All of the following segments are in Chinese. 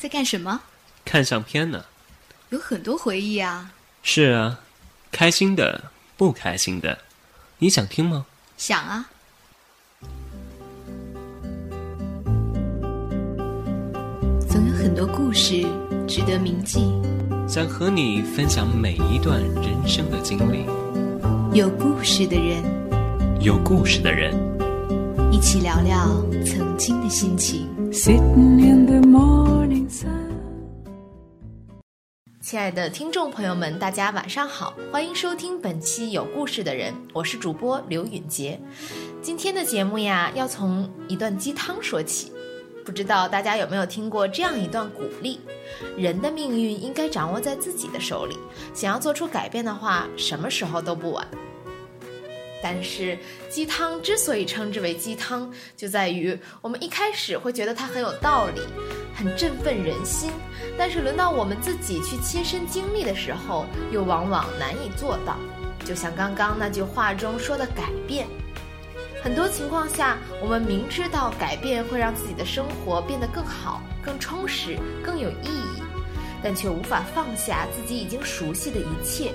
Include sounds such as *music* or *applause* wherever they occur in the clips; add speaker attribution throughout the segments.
Speaker 1: 在干什么？
Speaker 2: 看相片呢。
Speaker 1: 有很多回忆啊。
Speaker 2: 是啊，开心的，不开心的，你想听吗？
Speaker 1: 想啊。总有很多故事值得铭记。
Speaker 2: 想和你分享每一段人生的经历。
Speaker 1: 有故事的人，
Speaker 2: 有故事的人，
Speaker 1: 一起聊聊曾经的心情。亲爱的听众朋友们，大家晚上好，欢迎收听本期《有故事的人》，我是主播刘允杰。今天的节目呀，要从一段鸡汤说起。不知道大家有没有听过这样一段鼓励：人的命运应该掌握在自己的手里，想要做出改变的话，什么时候都不晚。但是鸡汤之所以称之为鸡汤，就在于我们一开始会觉得它很有道理，很振奋人心，但是轮到我们自己去亲身经历的时候，又往往难以做到。就像刚刚那句话中说的“改变”，很多情况下，我们明知道改变会让自己的生活变得更好、更充实、更有意义，但却无法放下自己已经熟悉的一切，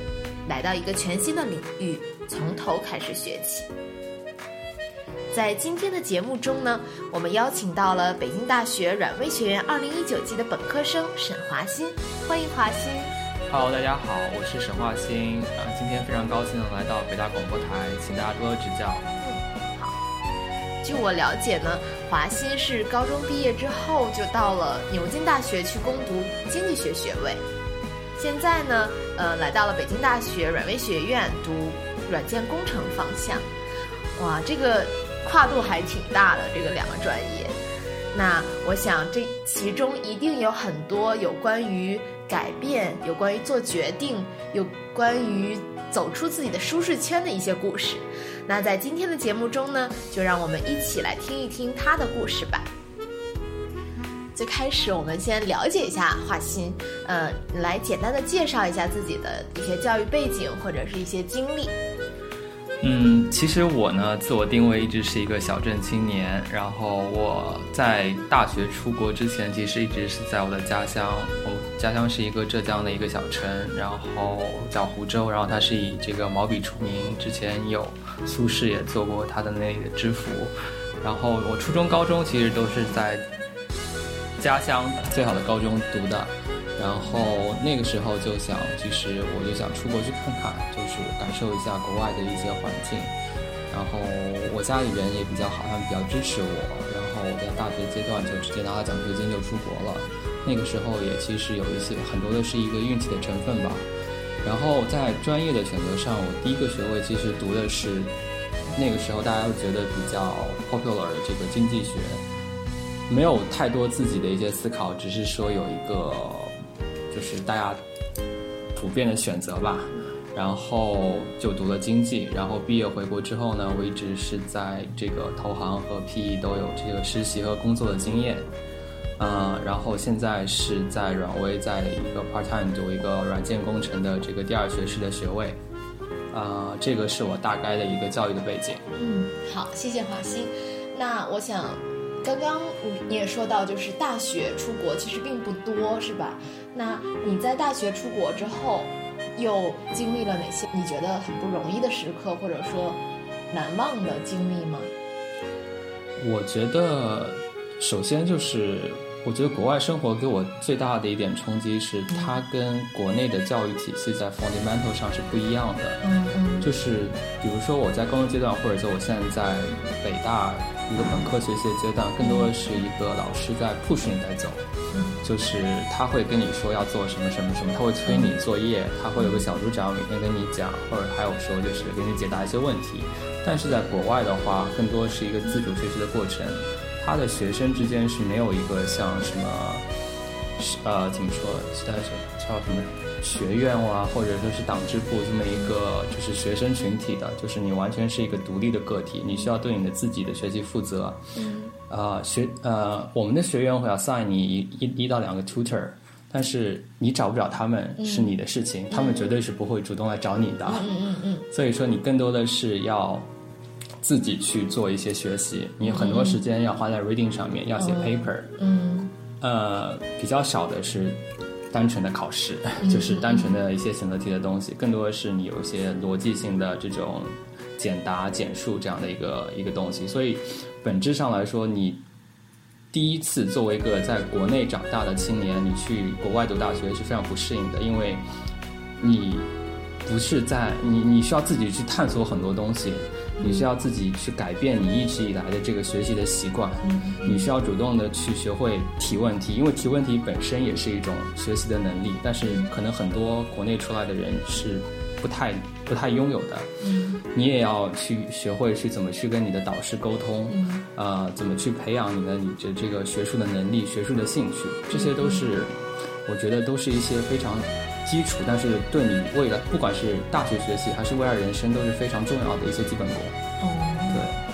Speaker 1: 来到一个全新的领域。从头开始学起。在今天的节目中呢，我们邀请到了北京大学软微学院二零一九级的本科生沈华新，欢迎华新。
Speaker 3: Hello，大家好，我是沈华新，啊，今天非常高兴来到北大广播台，请大家多多指教。
Speaker 1: 嗯，好。据我了解呢，华新是高中毕业之后就到了牛津大学去攻读经济学学位，现在呢，呃，来到了北京大学软微学院读。软件工程方向，哇，这个跨度还挺大的，这个两个专业。那我想这其中一定有很多有关于改变、有关于做决定、有关于走出自己的舒适圈的一些故事。那在今天的节目中呢，就让我们一起来听一听他的故事吧。最开始，我们先了解一下华歆，呃，来简单的介绍一下自己的一些教育背景或者是一些经历。
Speaker 3: 嗯，其实我呢，自我定位一直是一个小镇青年。然后我在大学出国之前，其实一直是在我的家乡。我家乡是一个浙江的一个小城，然后叫湖州。然后它是以这个毛笔出名，之前有苏轼也做过他的那个知府。然后我初中、高中其实都是在家乡最好的高中读的。然后那个时候就想，其实我就想出国去看看，就是感受一下国外的一些环境。然后我家里人也比较好，他们比较支持我。然后我在大学阶段就直接拿了奖学金就出国了。那个时候也其实有一些很多的是一个运气的成分吧。然后在专业的选择上，我第一个学位其实读的是那个时候大家都觉得比较 popular 的这个经济学，没有太多自己的一些思考，只是说有一个。就是大家普遍的选择吧，然后就读了经济，然后毕业回国之后呢，我一直是在这个投行和 PE 都有这个实习和工作的经验，嗯，然后现在是在软微，在一个 part time 读一个软件工程的这个第二学士的学位，啊，这个是我大概的一个教育的背景。
Speaker 1: 嗯，好，谢谢华歆。那我想，刚刚你也说到，就是大学出国其实并不多，是吧？那你在大学出国之后，又经历了哪些你觉得很不容易的时刻，或者说难忘的经历吗？
Speaker 3: 我觉得，首先就是，我觉得国外生活给我最大的一点冲击是，它跟国内的教育体系在 fundamental 上是不一样的。
Speaker 1: 嗯嗯。
Speaker 3: 就是比如说我在高中阶段，或者说我现在在北大一个本科学习的阶段，更多的是一个老师在 push 你在走。就是他会跟你说要做什么什么什么，他会催你作业，他会有个小组长每天跟你讲，或者还有说就是给你解答一些问题。但是在国外的话，更多是一个自主学习的过程，他的学生之间是没有一个像什么，呃，怎么说，叫叫什么学院啊，或者说是党支部这么一个就是学生群体的，就是你完全是一个独立的个体，你需要对你的自己的学习负责。
Speaker 1: 嗯。
Speaker 3: 呃，学呃，我们的学员会要 assign 你一一一到两个 tutor，但是你找不找他们是你的事情，他们绝对是不会主动来找你的。
Speaker 1: 嗯嗯嗯。
Speaker 3: 所以说，你更多的是要自己去做一些学习，你很多时间要花在 reading 上面，要写 paper。
Speaker 1: 嗯。
Speaker 3: 呃，比较少的是单纯的考试，就是单纯的一些选择题的东西，更多的是你有一些逻辑性的这种简答、简述这样的一个一个东西。所以本质上来说，你第一次作为一个在国内长大的青年，你去国外读大学是非常不适应的，因为你不是在你你需要自己去探索很多东西。你需要自己去改变你一直以来的这个学习的习惯，你需要主动的去学会提问题，因为提问题本身也是一种学习的能力，但是可能很多国内出来的人是不太不太拥有的。你也要去学会去怎么去跟你的导师沟通，呃，怎么去培养你的你的这个学术的能力、学术的兴趣，这些都是我觉得都是一些非常。基础，但是对你未来，不管是大学学习还是未来人生，都是非常重要的一些基本功。
Speaker 1: 哦，
Speaker 3: 对。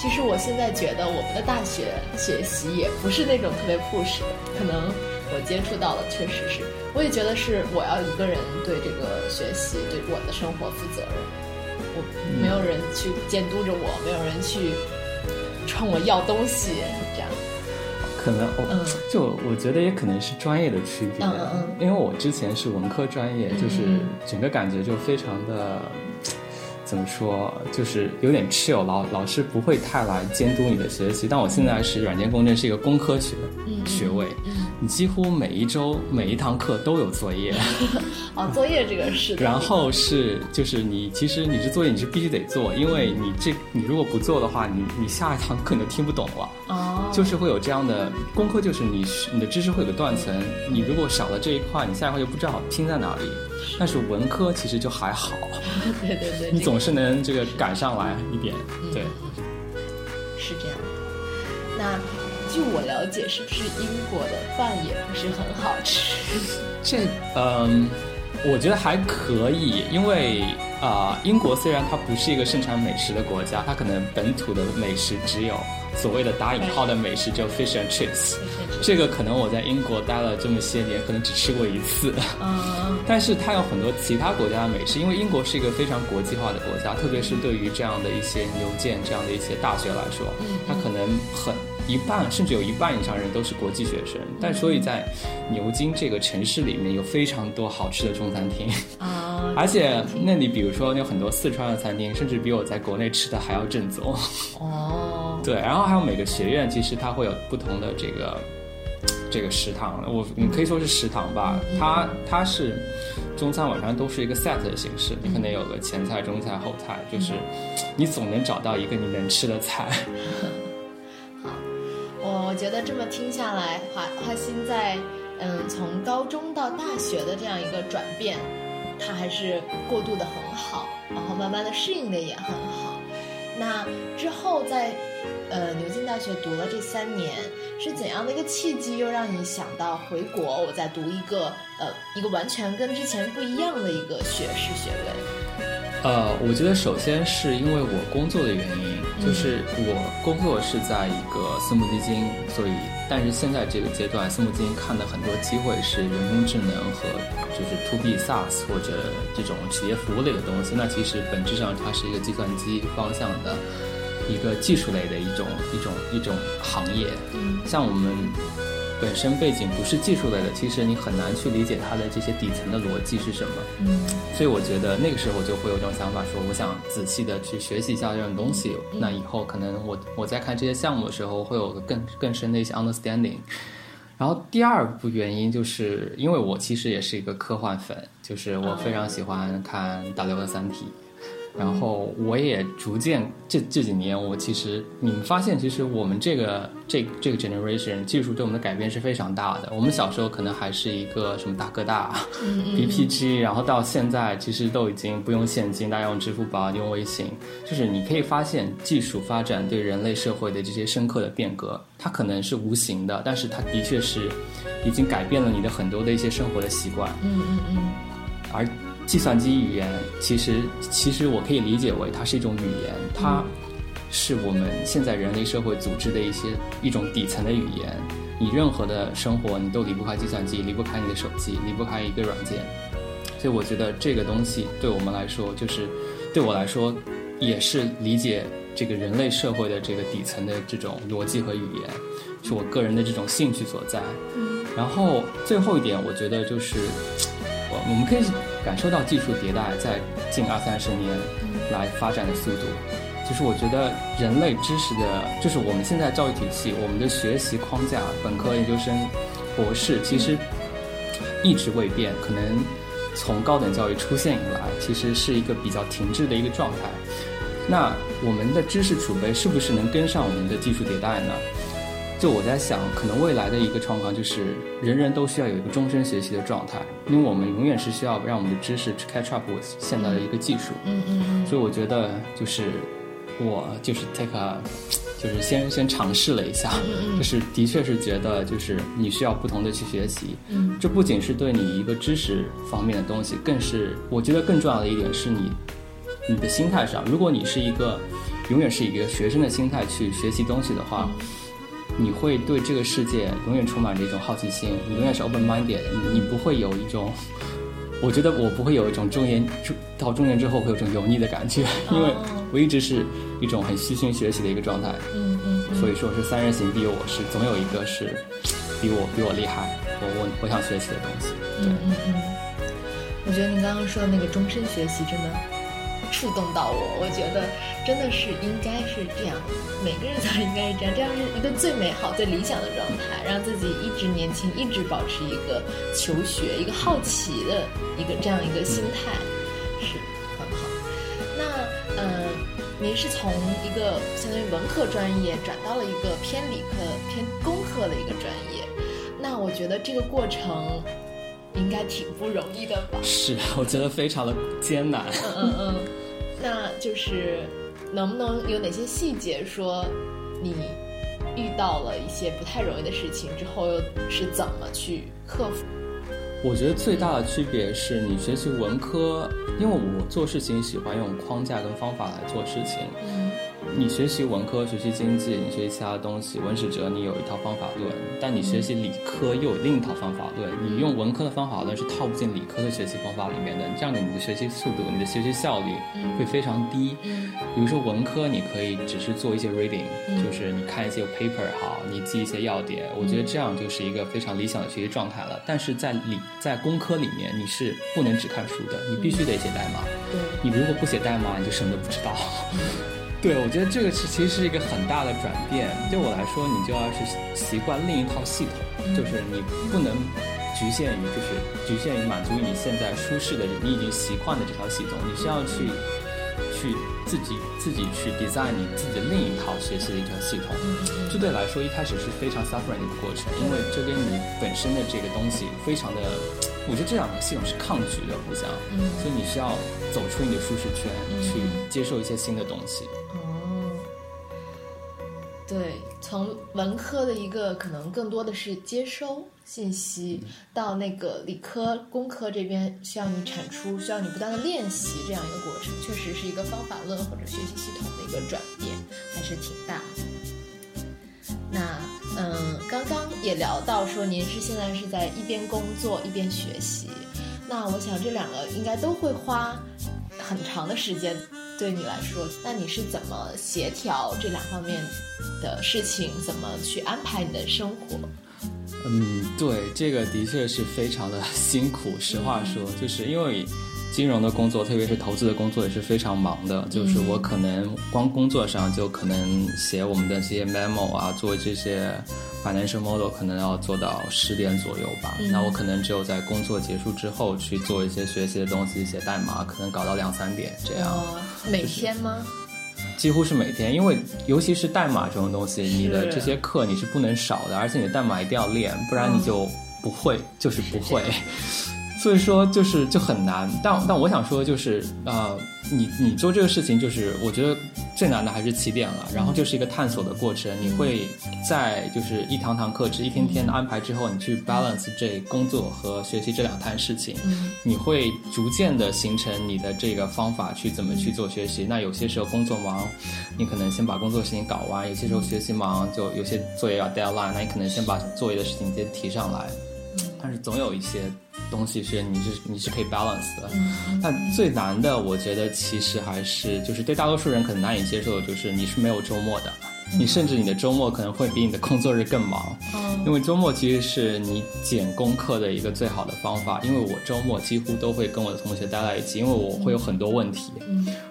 Speaker 1: 其实我现在觉得我们的大学学习也不是那种特别 push 的，可能我接触到的确实是，我也觉得是我要一个人对这个学习、对我的生活负责任，我没有人去监督着我，没有人去冲我要东西。
Speaker 3: 可能哦，就我觉得也可能是专业的区别，因为我之前是文科专业，就是整个感觉就非常的。怎么说，就是有点 chill，老老师不会太来监督你的学习。但我现在是软件工程，是一个工科学学位，你几乎每一周每一堂课都有作业。*laughs*
Speaker 1: 哦，作业这个是。*laughs*
Speaker 3: 然后是就是你其实你这作业你是必须得做，因为你这你如果不做的话，你你下一堂课你就听不懂了。哦。就是会有这样的工科，就是你你的知识会有个断层，你如果少了这一块，你下一块就不知道拼在哪里。但是文科其实就还好。
Speaker 1: 对 *laughs* 对对。*laughs*
Speaker 3: 你总。是能这个赶上来一点，对，
Speaker 1: 是这样的。那据我了解，是不是英国的饭也不是很好吃？
Speaker 3: 这嗯，我觉得还可以，因为啊，英国虽然它不是一个盛产美食的国家，它可能本土的美食只有。所谓的打引号的美食叫 fish and chips，这个可能我在英国待了这么些年，可能只吃过一次。嗯，*laughs* 但是它有很多其他国家的美食，因为英国是一个非常国际化的国家，特别是对于这样的一些牛剑这样的一些大学来说，它可能很一半甚至有一半以上人都是国际学生。但所以在牛津这个城市里面有非常多好吃的中餐厅啊，*laughs* 而且那里比如说有很多四川的餐厅，甚至比我在国内吃的还要正宗。哦。*laughs* 对，然后还有每个学院，其实它会有不同的这个这个食堂，我你可以说是食堂吧，它它是中餐晚上都是一个 set 的形式，你可能有个前菜、中菜、后菜，就是你总能找到一个你能吃的菜。*laughs*
Speaker 1: 我觉得这么听下来，华华欣在嗯从高中到大学的这样一个转变，他还是过渡的很好，然后慢慢的适应的也很好。那之后在。呃，牛津大学读了这三年，是怎样的一个契机，又让你想到回国，我再读一个呃一个完全跟之前不一样的一个学士学位？
Speaker 3: 呃，我觉得首先是因为我工作的原因，就是我工作是在一个私募基金，所以但是现在这个阶段，私募基金看的很多机会是人工智能和就是 to B SaaS 或者这种企业服务类的东西，那其实本质上它是一个计算机方向的。一个技术类的一种一种一种行业，嗯，像我们本身背景不是技术类的，其实你很难去理解它的这些底层的逻辑是什么，嗯，所以我觉得那个时候就会有这种想法，说我想仔细的去学习一下这种东西，那以后可能我我在看这些项目的时候会有个更更深的一些 understanding。然后第二部原因就是因为我其实也是一个科幻粉，就是我非常喜欢看大刘的《三体》。然后我也逐渐这这几年，我其实你们发现，其实我们这个这这个 generation 技术对我们的改变是非常大的。我们小时候可能还是一个什么大哥大、*laughs* BPG，然后到现在其实都已经不用现金，大家用支付宝、用微信。就是你可以发现，技术发展对人类社会的这些深刻的变革，它可能是无形的，但是它的确是已经改变了你的很多的一些生活的习惯。嗯嗯嗯，而。计算机语言其实，其实我可以理解为它是一种语言，它是我们现在人类社会组织的一些一种底层的语言。你任何的生活，你都离不开计算机，离不开你的手机，离不开一个软件。所以我觉得这个东西对我们来说，就是对我来说，也是理解这个人类社会的这个底层的这种逻辑和语言，是我个人的这种兴趣所在。
Speaker 1: 嗯
Speaker 3: 然后最后一点，我觉得就是我我们可以感受到技术迭代在近二三十年来发展的速度。就是我觉得人类知识的，就是我们现在教育体系，我们的学习框架，本科、研究生、博士，其实一直未变。可能从高等教育出现以来，其实是一个比较停滞的一个状态。那我们的知识储备是不是能跟上我们的技术迭代呢？就我在想，可能未来的一个状况就是，人人都需要有一个终身学习的状态，因为我们永远是需要让我们的知识去 catch up with 现在的一个技术。
Speaker 1: 嗯嗯
Speaker 3: 所以我觉得就是我就是 take a，就是先先尝试了一下，
Speaker 1: 嗯 *laughs*
Speaker 3: 就是的确是觉得就是你需要不同的去学习，
Speaker 1: 嗯
Speaker 3: 这不仅是对你一个知识方面的东西，更是我觉得更重要的一点是你你的心态上，如果你是一个永远是一个学生的心态去学习东西的话。你会对这个世界永远充满着一种好奇心，你永远是 open minded，你你不会有一种，我觉得我不会有一种中年到中年之后会有一种油腻的感觉，因为我一直是一种很虚心学习的一个状态，
Speaker 1: 嗯嗯嗯。
Speaker 3: 所以说是三人行必有我师，总有一个是比我比我厉害，我我我想学习的东西。
Speaker 1: 嗯嗯嗯，我觉得你刚刚说的那个终身学习真的触动到我，我觉得真的是应该是这样，每个人都应该是这样，这样是一个最美好、最理想的状态，让自己一直年轻，一直保持一个求学、一个好奇的一个这样一个心态，是很好。那呃，您是从一个相当于文科专业转到了一个偏理科、偏工科的一个专业，那我觉得这个过程应该挺不容易的吧？
Speaker 3: 是，我觉得非常的艰难。
Speaker 1: 嗯嗯嗯，那就是能不能有哪些细节说你遇到了一些不太容易的事情之后，又是怎么去克服？
Speaker 3: 我觉得最大的区别是你学习文科，因为我做事情喜欢用框架跟方法来做事情。
Speaker 1: 嗯
Speaker 3: 你学习文科，学习经济，你学习其他的东西，文史哲你有一套方法论，但你学习理科又有另一套方法论。你用文科的方法论是套不进理科的学习方法里面的，这样的你的学习速度、你的学习效率会非常低。
Speaker 1: 嗯
Speaker 3: 比如说文科，你可以只是做一些 reading，、
Speaker 1: 嗯
Speaker 3: 就是你看一些 paper 好，你记一些要点，我觉得这样就是一个非常理想的学习状态了。但是在理在工科里面，你是不能只看书的，你必须得写代码。你如果不写代码，你就什么都不知道。对，我觉得这个是其实是一个很大的转变。对我来说，你就要是习惯另一套系统，就是你不能局限于就是局限于满足于你现在舒适的你已经习惯的这套系统，你需要去去自己自己去 design 你自己的另一套学习的一套系统。这对来说一开始是非常 suffering 的一个过程，因为这跟你本身的这个东西非常的，我觉得这两个系统是抗拒的，互相。
Speaker 1: 嗯
Speaker 3: 所以你需要走出你的舒适圈，
Speaker 1: 嗯
Speaker 3: 去接受一些新的东西。
Speaker 1: 哦，对，从文科的一个可能更多的是接收信息，到那个理科、工科这边需要你产出，需要你不断的练习这样一个过程，确实是一个方法论或者学习系统的一个转变，还是挺大的。那嗯，刚刚也聊到说您是现在是在一边工作一边学习，那我想这两个应该都会花很长的时间对你来说，那你是怎么协调这两方面的事情？怎么去安排你的生活？
Speaker 3: 嗯，对，这个的确是非常的 *laughs* 辛苦。实话说，就是因为金融的工作，特别是投资的工作也是非常忙的。就是我可能光工作上就可能写我们的这些 memo 啊，做这些 financial model，可能要做到十点左右吧。那我可能只有在工作结束之后去做一些学习的东西，写代码，可能搞到两三点这样。
Speaker 1: 呃，每天吗？
Speaker 3: 几乎是每天，因为尤其是代码这种东西，你的这些课你是不能少的，而且你的代码一定要练，不然你就不会，就是不会。所以说就是就很难，但但我想说就是呃，你你做这个事情就是我觉得最难的还是起点了，然后就是一个探索的过程，你会在就是一堂堂课制、一天天的安排之后，你去 balance 这工作和学习这两摊事情，你会逐渐的形成你的这个方法去怎么去做学习。那有些时候工作忙，你可能先把工作事情搞完；有些时候学习忙，就有些作业要 deadline，那你可能先把作业的事情先提上来。但是总有一些东西是你是你是可以 balance 的。但最难的，我觉得其实还是就是对大多数人可能难以接受的，就是你是没有周末的。你甚至你的周末可能会比你的工作日更忙，因为周末其实是你减功课的一个最好的方法。因为我周末几乎都会跟我的同学待在一起，因为我会有很多问题，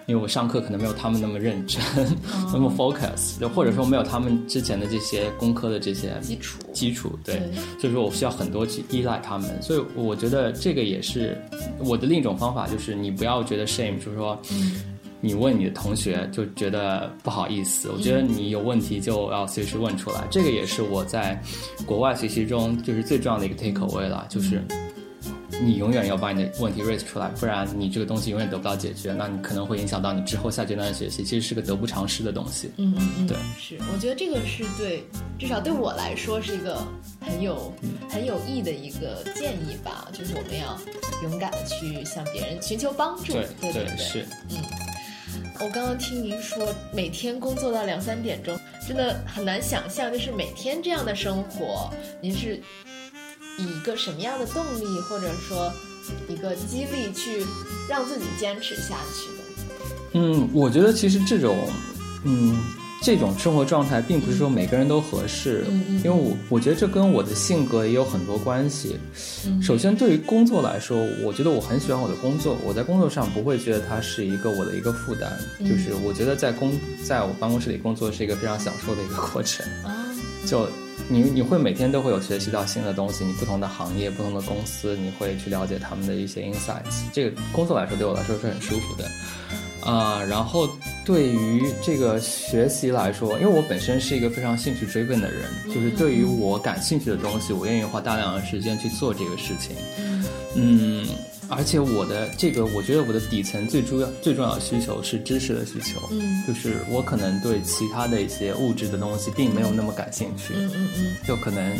Speaker 3: 因为我上课可能没有他们那么认真，那么 focus，或者说没有他们之前的这些功课的这些
Speaker 1: 基础
Speaker 3: 基础，对，所以说我需要很多去依赖他们。所以我觉得这个也是我的另一种方法，就是你不要觉得 shame，就是说。你问你的同学就觉得不好意思，我觉得你有问题就要随时问出来。这个也是我在国外学习中就是最重要的一个 take away 了，就是你永远要把你的问题 raise 出来，不然你这个东西永远得不到解决，那你可能会影响到你之后下阶段的学习，其实是个得不偿失的东西。
Speaker 1: 嗯嗯嗯，
Speaker 3: 对，
Speaker 1: 是，我觉得这个是对，至少对我来说是一个很有很有益的一个建议吧，就是我们要勇敢的去向别人寻求帮助。
Speaker 3: 对
Speaker 1: 对对，
Speaker 3: 是，
Speaker 1: 嗯。我刚刚听您说每天工作到两三点钟，真的很难想象，就是每天这样的生活，您是以一个什么样的动力，或者说一个激励去让自己坚持下去的？
Speaker 3: 嗯，我觉得其实这种，嗯。这种生活状态并不是说每个人都合适，因为我我觉得这跟我的性格也有很多关系。首先，对于工作来说，我觉得我很喜欢我的工作，我在工作上不会觉得它是一个我的一个负担，就是我觉得在工在我办公室里工作是一个非常享受的一个过程。*laughs* 就你你会每天都会有学习到新的东西，你不同的行业、不同的公司，你会去了解他们的一些 insights。这个工作来说对我来说是很舒服的。啊，然后对于这个学习来说，因为我本身是一个非常兴趣追问的人，就是对于我感兴趣的东西，我愿意花大量的时间去做这个事情。嗯，而且我的这个，我觉得我的底层最主要、最重要的需求是知识的需求。嗯，就是我可能对其他的一些物质的东西并没有那么感兴趣。
Speaker 1: 嗯嗯嗯，
Speaker 3: 就可能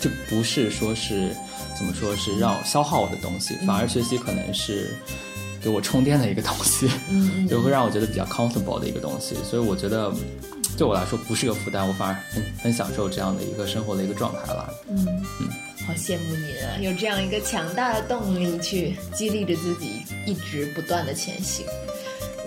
Speaker 3: 就不是说是怎么说是让消耗我的东西，反而学习可能是。给我充电的一个东西，*laughs* 就会让我觉得比较 comfortable 的一个东西，所以我觉得对我来说不是个负担，我反而很很享受这样的一个生活的一个状态了。
Speaker 1: 嗯嗯，好羡慕您啊，有这样一个强大的动力去激励着自己一直不断的前行。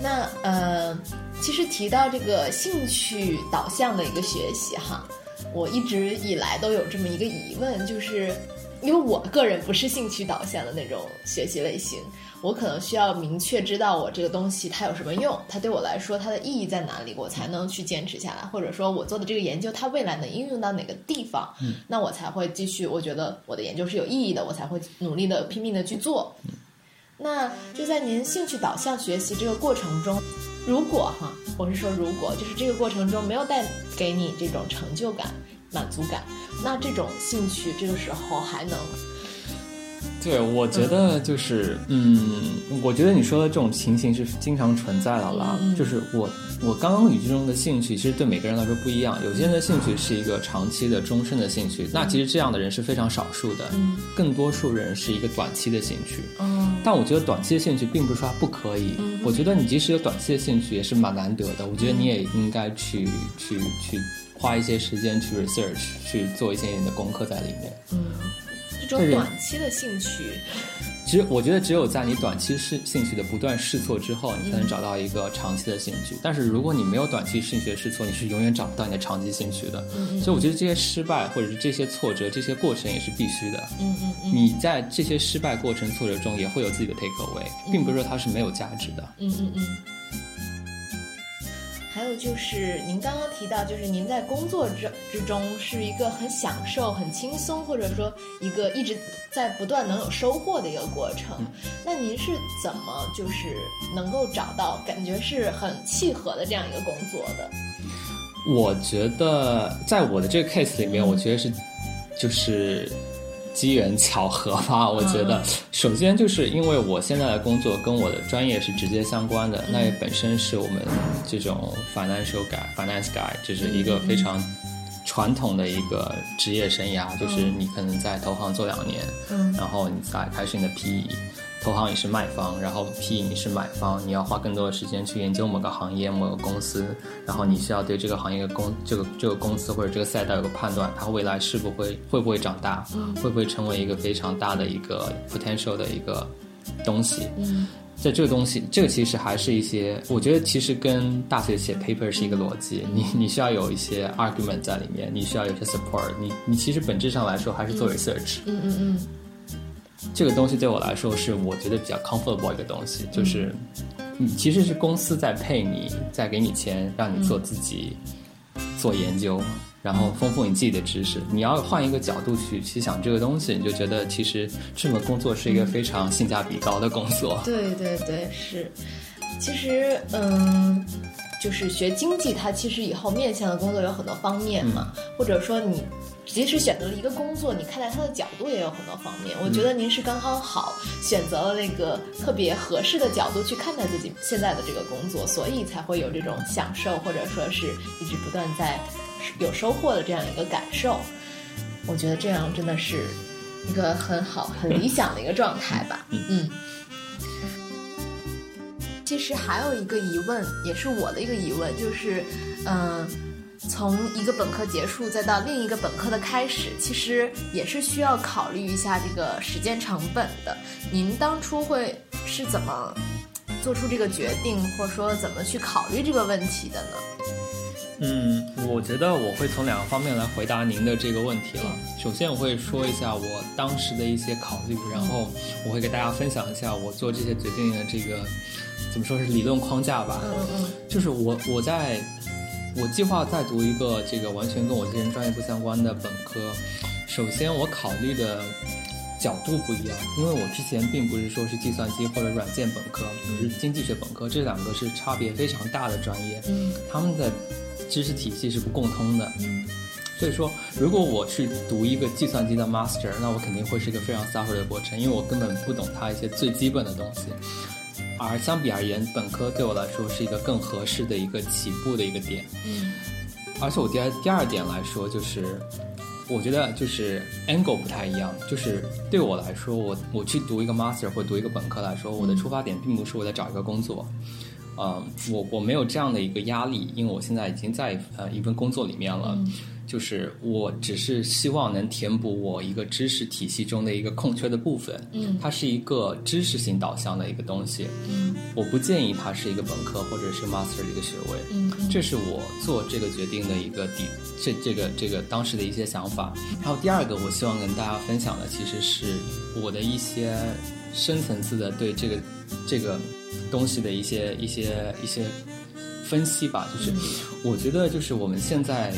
Speaker 1: 那呃，其实提到这个兴趣导向的一个学习哈，我一直以来都有这么一个疑问，就是因为我个人不是兴趣导向的那种学习类型。我可能需要明确知道我这个东西它有什么用，它对我来说它的意义在哪里，我才能去坚持下来。或者说我做的这个研究它未来能应用到哪个地方，那我才会继续。我觉得我的研究是有意义的，我才会努力的拼命的去做。那就在您兴趣导向学习这个过程中，如果哈，我是说如果就是这个过程中没有带给你这种成就感、满足感，那这种兴趣这个时候还能。
Speaker 3: 对，我觉得就是，嗯，我觉得你说的这种情形是经常存在的啦。就是我，我刚刚语句中的兴趣，其实对每个人来说不一样。有些人的兴趣是一个长期的、终身的兴趣，那其实这样的人是非常少数的。更多数人是一个短期的兴趣。嗯，但我觉得短期的兴趣并不是说不可以。我觉得你即使有短期的兴趣，也是蛮难得的。我觉得你也应该去去去花一些时间去 research，去做一些你的功课在里面。
Speaker 1: 嗯。这种短期的兴趣，
Speaker 3: 只我觉得只有在你短期是兴趣的不断试错之后，你才能找到一个长期的兴趣。但是如果你没有短期兴趣的试错，你是永远找不到你的长期兴趣的。所以我觉得这些失败或者是这些挫折，这些过程也是必须的。
Speaker 1: 嗯嗯嗯，
Speaker 3: 你在这些失败过程、挫折中也会有自己的 take away，并不是说它是没有价值的。
Speaker 1: 嗯嗯嗯。还有就是，您刚刚提到，就是您在工作之之中是一个很享受、很轻松，或者说一个一直在不断能有收获的一个过程。那您是怎么就是能够找到感觉是很契合的这样一个工作的？
Speaker 3: 我觉得，在我的这个 case 里面，我觉得是就是。机缘巧合吧，我觉得，首先就是因为我现在的工作跟我的专业是直接相关的，那也本身是我们这种 financial guy finance guy，就是一个非常传统的一个职业生涯，就是你可能在投行做两年，嗯，然后你再开始你的 PE。投行也是卖方，然后 P 你是买方，你要花更多的时间去研究某个行业、某个公司，然后你需要对这个行业的公这个这个公司或者这个赛道有个判断，它未来是不会会不会长大，会不会成为一个非常大的一个 potential 的一个东西。
Speaker 1: 嗯。
Speaker 3: 在这个东西，这个其实还是一些，我觉得其实跟大学写 paper 是一个逻辑，你你需要有一些 argument 在里面，你需要有些 support，你你其实本质上来说还是做 research。
Speaker 1: 嗯嗯嗯
Speaker 3: 这个东西对我来说是我觉得比较 comfortable 一个东西，就是你其实是公司在配你，在给你钱让你做自己做研究，然后丰富你自己的知识。你要换一个角度去去想这个东西，你就觉得其实这份工作是一个非常性价比高的工作。*laughs*
Speaker 1: 对对对，是。其实，嗯，就是学经济，它其实以后面向的工作有很多方面嘛，或者说你即使选择了一个工作，你看待它的角度也有很多方面。我觉得您是刚刚好选择了那个特别合适的角度去看待自己现在的这个工作，所以才会有这种享受，或者说是一直不断在有收获的这样一个感受。我觉得这样真的是一个很好、很理想的一个状态吧。嗯。其实还有一个疑问，也是我的一个疑问，就是，嗯、从一个本科结束再到另一个本科的开始，其实也是需要考虑一下这个时间成本的。您当初会是怎么做出这个决定，或者说怎么去考虑这个问题的呢？
Speaker 3: 嗯，我觉得我会从两个方面来回答您的这个问题了。首先，我会说一下我当时的一些考虑，然后我会给大家分享一下我做这些决定的这个怎么说是理论框架吧。
Speaker 1: 嗯嗯
Speaker 3: 就是我我在我计划再读一个这个完全跟我之前专业不相关的本科。首先，我考虑的角度不一样，因为我之前并不是说是计算机或者软件本科，我是经济学本科，这两个是差别非常大的专业，
Speaker 1: 嗯
Speaker 3: 他们的知识体系是不共通的。
Speaker 1: 嗯
Speaker 3: 所以说，如果我去读一个计算机的 master，那我肯定会是一个非常 suffer 的过程，因为我根本不懂它一些最基本的东西。而相比而言，本科对我来说是一个更合适的一个起步的一个点。
Speaker 1: 嗯
Speaker 3: 而且我第二第二点来说，就是我觉得就是 angle 不太一样，就是对我来说，我我去读一个 master 或读一个本科来说，我的出发点并不是我在找一个工作。嗯，我我没有这样的一个压力，因为我现在已经在呃一份工作里面了，就是我只是希望能填补我一个知识体系中的一个空缺的部分。
Speaker 1: 嗯
Speaker 3: 它是一个知识性导向的一个东西，
Speaker 1: 嗯
Speaker 3: 我不建议它是一个本科或者是 master 的一个学位。
Speaker 1: 嗯嗯
Speaker 3: 这是我做这个决定的一个底，这这个这个当时的一些想法。然后第二个，我希望跟大家分享的其实是我的一些深层次的对这个这个东西的一些一些一些分析吧。就是我觉得，就是我们现在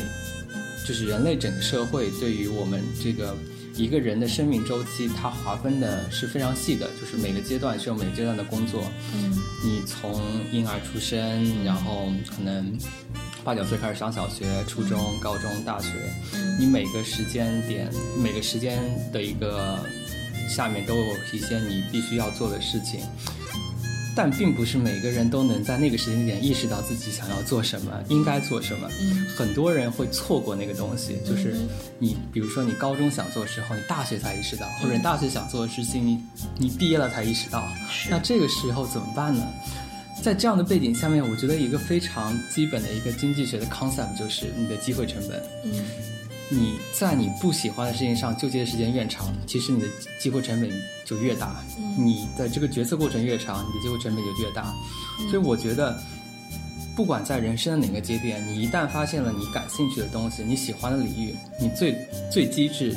Speaker 3: 就是人类整个社会对于我们这个。一个人的生命周期，它划分的是非常细的，就是每个阶段是有每个阶段的工作。
Speaker 1: 嗯
Speaker 3: 你从婴儿出生，然后可能八九岁开始上小学、初中、高中、大学，你每个时间点、每个时间的一个下面都有一些你必须要做的事情，但并不是每个人都能在那个时间点意识到自己想要做什么、应该做什么。
Speaker 1: 嗯
Speaker 3: 很多人会错过那个东西，就是你，比如说你高中想做的时候，你大学才意识到，或者你大学想做的事情，你你毕业了才意识到。那这个时候怎么办呢？在这样的背景下面，我觉得一个非常基本的一个经济学的 concept 就是你的机会成本。
Speaker 1: 嗯
Speaker 3: 你在你不喜欢的事情上纠结的时间越长，其实你的机会成本就越大。你的这个决策过程越长，你的机会成本就越大。所以我觉得，不管在人生的哪个节点，你一旦发现了你感兴趣的东西，你喜欢的领域，你最最机智，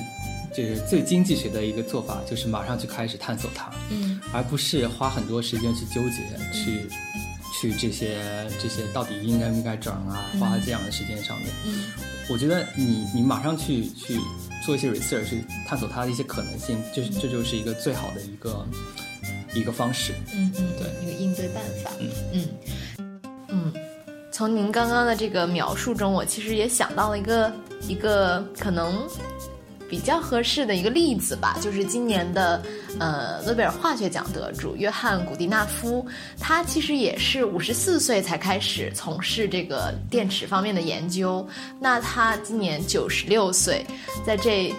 Speaker 3: 就是最经济学的一个做法，就是马上去开始探索它。
Speaker 1: 嗯
Speaker 3: 而不是花很多时间去纠结，去去这些这些到底应该不应该转啊，花在这样的时间上面。
Speaker 1: 嗯
Speaker 3: 我觉得你你马上去去做一些 research，去探索它的一些可能性，这这就是一个最好的一个一个方式。
Speaker 1: 嗯嗯，
Speaker 3: 对
Speaker 1: 一个应对办法。
Speaker 3: 嗯
Speaker 1: 嗯嗯，从您刚刚的这个描述中，我其实也想到了一个一个可能比较合适的一个例子吧，就是今年的呃诺贝尔化学奖得主约翰古迪纳夫，他其实也是五十四岁才开始从事这个电池方面的研究，那他今年九十六岁，在这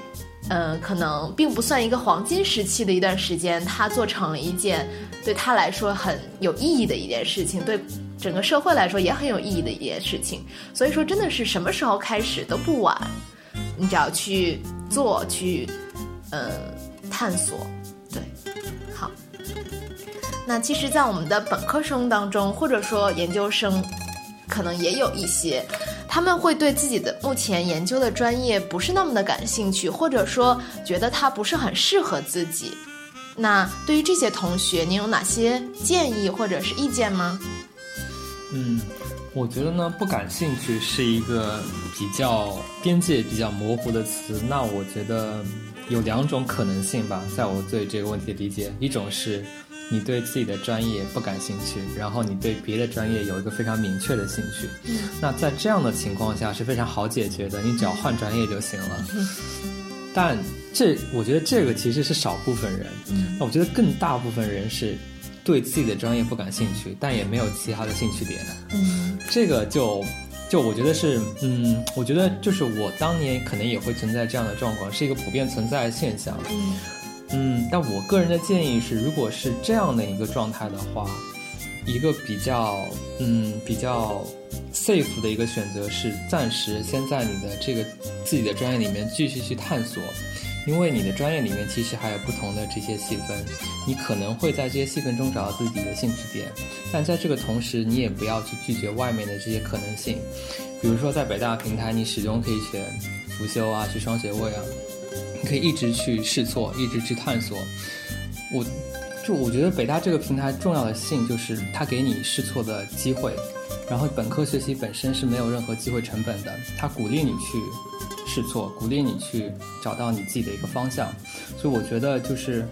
Speaker 1: 呃，可能并不算一个黄金时期的一段时间，他做成了一件对他来说很有意义的一件事情，对整个社会来说也很有意义的一件事情。所以说，真的是什么时候开始都不晚，你只要去做，去呃探索。对，好。那其实，在我们的本科生当中，或者说研究生，可能也有一些。他们会对自己的目前研究的专业不是那么的感兴趣，或者说觉得它不是很适合自己。那对于这些同学，您有哪些建议或者是意见吗？
Speaker 3: 嗯，我觉得呢，不感兴趣是一个比较边界比较模糊的词。那我觉得有两种可能性吧，在我对这个问题的理解，一种是。你对自己的专业不感兴趣，然后你对别的专业有一个非常明确的兴趣，那在这样的情况下是非常好解决的，你只要换专业就行了。但这我觉得这个其实是少部分人，那我觉得更大部分人是对自己的专业不感兴趣，但也没有其他的兴趣点。
Speaker 1: 嗯，
Speaker 3: 这个就就我觉得是，嗯，我觉得就是我当年可能也会存在这样的状况，是一个普遍存在的现象。
Speaker 1: 嗯。
Speaker 3: 嗯，但我个人的建议是，如果是这样的一个状态的话，一个比较嗯比较 safe 的一个选择是暂时先在你的这个自己的专业里面继续去探索，因为你的专业里面其实还有不同的这些细分，你可能会在这些细分中找到自己的兴趣点，但在这个同时，你也不要去拒绝外面的这些可能性，比如说在北大平台，你始终可以选辅修啊，去双学位啊。你可以一直去试错，一直去探索。我，就我觉得北大这个平台重要的性就是它给你试错的机会，然后本科学习本身是没有任何机会成本的，它鼓励你去试错，鼓励你去找到你自己的一个方向。所以我觉得就是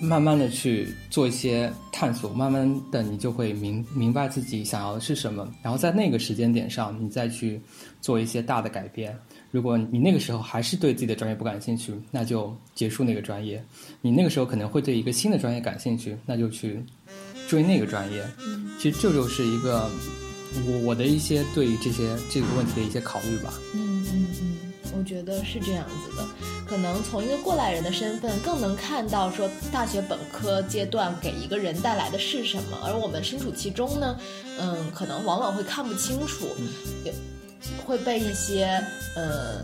Speaker 3: 慢慢的去做一些探索，慢慢的你就会明明白自己想要的是什么，然后在那个时间点上，你再去做一些大的改变。如果你那个时候还是对自己的专业不感兴趣，那就结束那个专业。你那个时候可能会对一个新的专业感兴趣，那就去追那个专业。其实这就是一个我我的一些对于这些这个问题的一些考虑吧。
Speaker 1: 嗯嗯嗯，我觉得是这样子的。可能从一个过来人的身份，更能看到说大学本科阶段给一个人带来的是什么，而我们身处其中呢，嗯，可能往往会看不清楚。也。会被一些呃，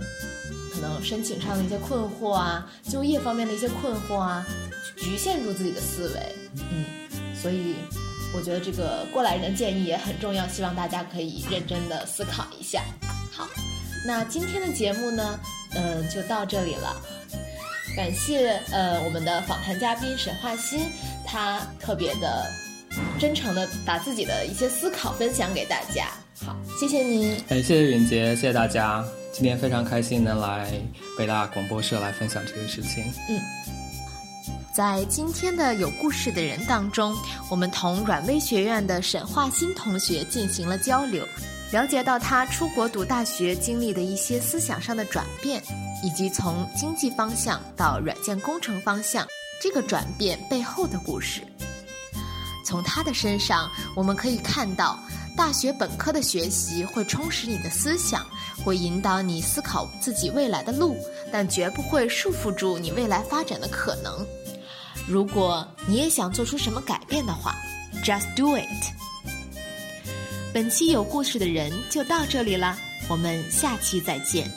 Speaker 1: 可能申请上的一些困惑啊，就业方面的一些困惑啊，局限住自己的思维。嗯，所以我觉得这个过来人的建议也很重要，希望大家可以认真的思考一下。好，那今天的节目呢，嗯，就到这里了。感谢呃我们的访谈嘉宾沈化新，他特别的真诚的把自己的一些思考分享给大家。好，谢谢您。
Speaker 3: 哎，谢谢允杰，谢谢大家。今天非常开心能来北大广播社来分享这个事情。
Speaker 1: 嗯，在今天的有故事的人当中，我们同软微学院的沈化新同学进行了交流，了解到他出国读大学经历的一些思想上的转变，以及从经济方向到软件工程方向这个转变背后的故事。从他的身上，我们可以看到。大学本科的学习会充实你的思想，会引导你思考自己未来的路，但绝不会束缚住你未来发展的可能。如果你也想做出什么改变的话，just do it。本期有故事的人就到这里了，我们下期再见。